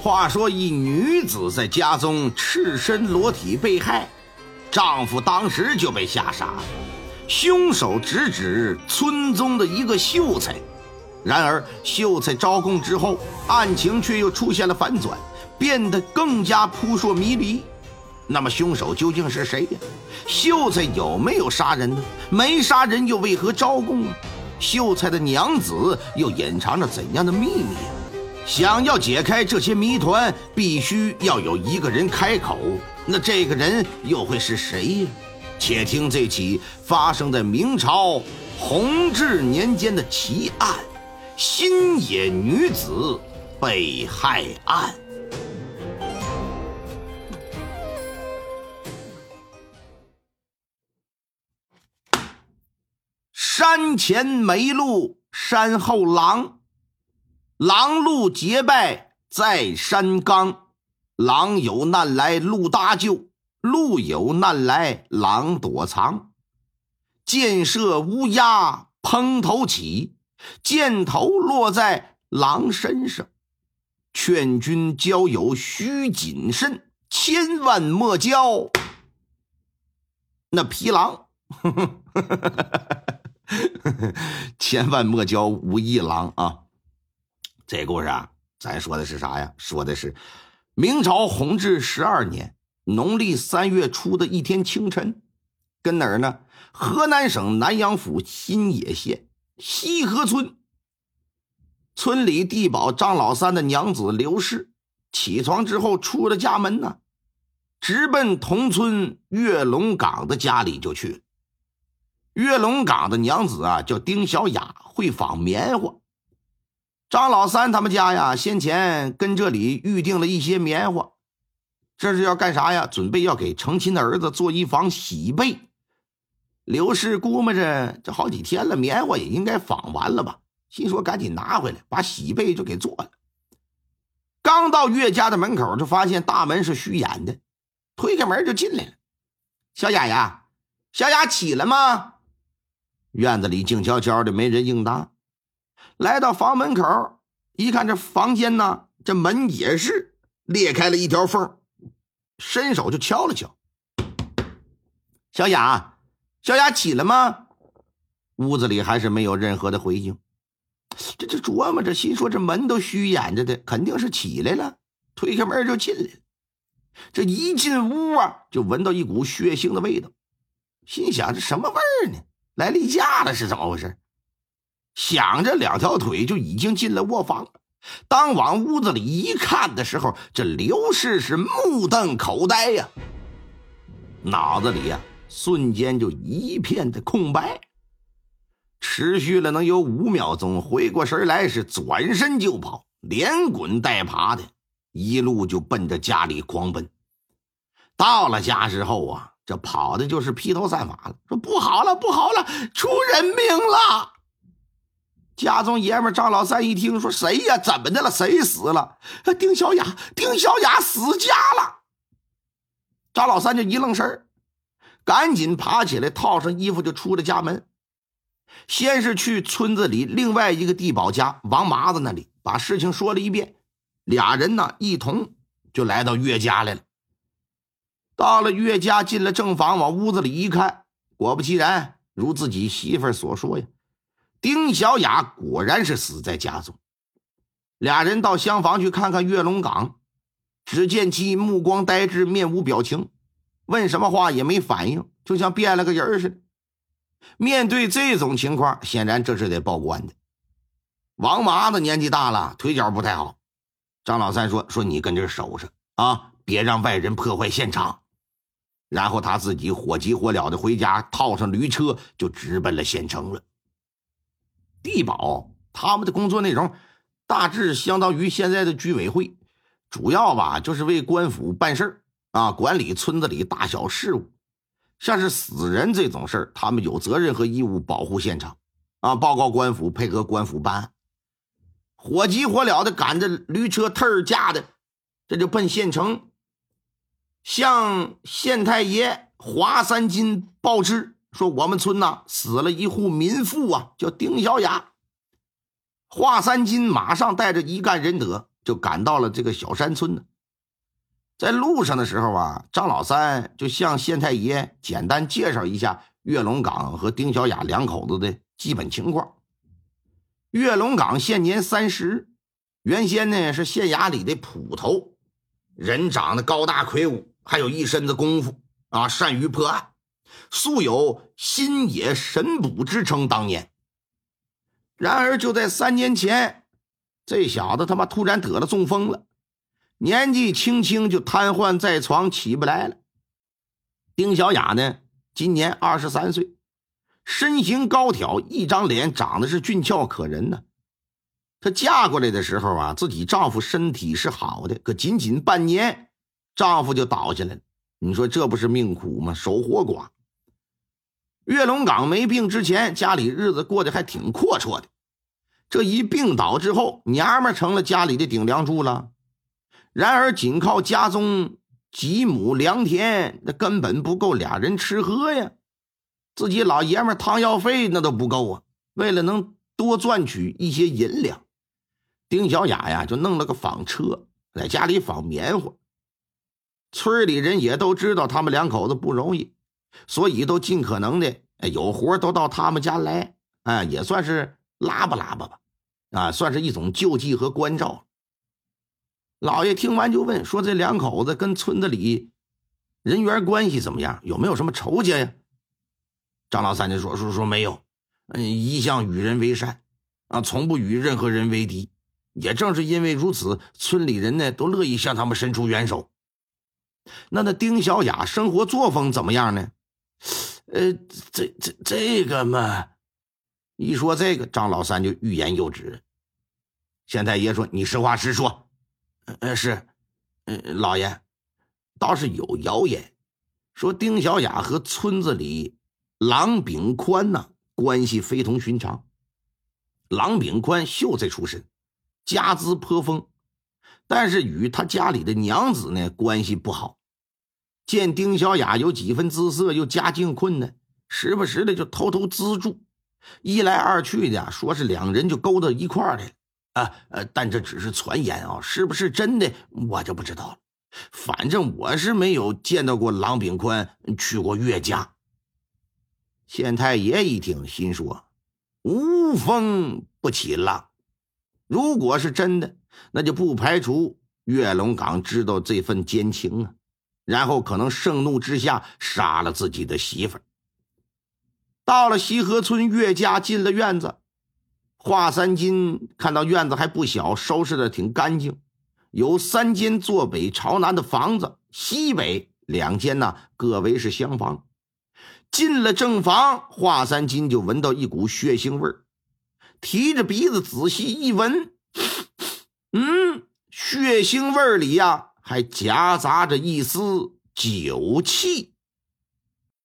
话说一女子在家中赤身裸体被害，丈夫当时就被吓傻了。凶手直指村中的一个秀才，然而秀才招供之后，案情却又出现了反转，变得更加扑朔迷离。那么凶手究竟是谁呀？秀才有没有杀人呢？没杀人又为何招供啊？秀才的娘子又隐藏着怎样的秘密啊？想要解开这些谜团，必须要有一个人开口。那这个人又会是谁呀？且听这起发生在明朝弘治年间的奇案——新野女子被害案。山前没路，山后狼。狼鹿结拜在山岗，狼有难来鹿搭救，鹿有难来狼躲藏。箭射乌鸦蓬头起，箭头落在狼身上。劝君交友须谨慎，千万莫交那皮狼。千万莫交武义郎啊！这故事啊，咱说的是啥呀？说的是明朝弘治十二年农历三月初的一天清晨，跟哪儿呢？河南省南阳府新野县西河村。村里地保张老三的娘子刘氏起床之后出了家门呢，直奔同村岳龙岗的家里就去了。岳龙岗的娘子啊，叫丁小雅，会纺棉花。张老三他们家呀，先前跟这里预定了一些棉花，这是要干啥呀？准备要给成亲的儿子做一房喜被。刘氏估摸着这好几天了，棉花也应该纺完了吧，心说赶紧拿回来，把喜被就给做了。刚到岳家的门口，就发现大门是虚掩的，推开门就进来了。小雅呀，小雅起来吗？院子里静悄悄的，没人应答。来到房门口，一看这房间呢，这门也是裂开了一条缝，伸手就敲了敲。小雅，小雅起来吗？屋子里还是没有任何的回应。这这琢磨着，心说这门都虚掩着的，肯定是起来了。推开门就进来。这一进屋啊，就闻到一股血腥的味道，心想这什么味儿呢？来例假了是怎么回事？想着两条腿就已经进了卧房。当往屋子里一看的时候，这刘氏是目瞪口呆呀，脑子里呀瞬间就一片的空白。持续了能有五秒钟，回过神来是转身就跑，连滚带爬的，一路就奔着家里狂奔。到了家之后啊。这跑的就是披头散发了，说不好了，不好了，出人命了！家中爷们张老三一听，说谁呀？怎么的了？谁死了？丁小雅，丁小雅死家了！张老三就一愣神赶紧爬起来，套上衣服就出了家门。先是去村子里另外一个地保家王麻子那里，把事情说了一遍。俩人呢，一同就来到岳家来了。到了岳家，进了正房，往屋子里一看，果不其然，如自己媳妇所说呀，丁小雅果然是死在家中。俩人到厢房去看看岳龙岗，只见其目光呆滞，面无表情，问什么话也没反应，就像变了个人似的。面对这种情况，显然这是得报官的。王麻子年纪大了，腿脚不太好。张老三说：“说你跟这守着啊，别让外人破坏现场。”然后他自己火急火燎的回家，套上驴车就直奔了县城了。地保他们的工作内容大致相当于现在的居委会，主要吧就是为官府办事儿啊，管理村子里大小事务。像是死人这种事儿，他们有责任和义务保护现场啊，报告官府，配合官府办案。火急火燎的赶着驴车特儿驾的，这就奔县城。向县太爷华三金报知说：“我们村呐死了一户民妇啊，叫丁小雅。”华三金马上带着一干人等就赶到了这个小山村呢。在路上的时候啊，张老三就向县太爷简单介绍一下岳龙岗和丁小雅两口子的基本情况。岳龙岗现年三十，原先呢是县衙里的捕头，人长得高大魁梧，还有一身子功夫啊，善于破案，素有“新野神捕”之称。当年，然而就在三年前，这小子他妈突然得了中风了。年纪轻轻就瘫痪在床，起不来了。丁小雅呢，今年二十三岁，身形高挑，一张脸长得是俊俏可人呢。她嫁过来的时候啊，自己丈夫身体是好的，可仅仅半年，丈夫就倒下来了。你说这不是命苦吗？守活寡。岳龙岗没病之前，家里日子过得还挺阔绰的。这一病倒之后，娘们成了家里的顶梁柱了。然而，仅靠家中几亩良田，那根本不够俩人吃喝呀。自己老爷们汤药费那都不够啊。为了能多赚取一些银两，丁小雅呀就弄了个纺车，在家里纺棉花。村里人也都知道他们两口子不容易，所以都尽可能的有活都到他们家来，哎，也算是拉吧拉吧吧，啊，算是一种救济和关照。老爷听完就问说：“这两口子跟村子里人缘关系怎么样？有没有什么仇家呀？”张老三就说：“说说没有，嗯，一向与人为善，啊，从不与任何人为敌。也正是因为如此，村里人呢都乐意向他们伸出援手。那那丁小雅生活作风怎么样呢？呃，这这这个嘛，一说这个，张老三就欲言又止。县太爷说：‘你实话实说。’呃是，嗯老爷，倒是有谣言，说丁小雅和村子里郎炳宽呐关系非同寻常。郎炳宽秀才出身，家资颇丰，但是与他家里的娘子呢关系不好。见丁小雅有几分姿色，又家境困难，时不时的就偷偷资助。一来二去的，说是两人就勾到一块儿来了。啊呃，但这只是传言啊，是不是真的我就不知道了。反正我是没有见到过郎炳宽去过岳家。县太爷一听，心说：无风不起浪。如果是真的，那就不排除岳龙岗知道这份奸情啊，然后可能盛怒之下杀了自己的媳妇儿。到了西河村岳家，进了院子。华三金看到院子还不小，收拾的挺干净，有三间坐北朝南的房子，西北两间呢各为是厢房。进了正房，华三金就闻到一股血腥味儿，提着鼻子仔细一闻，嗯，血腥味儿里呀还夹杂着一丝酒气。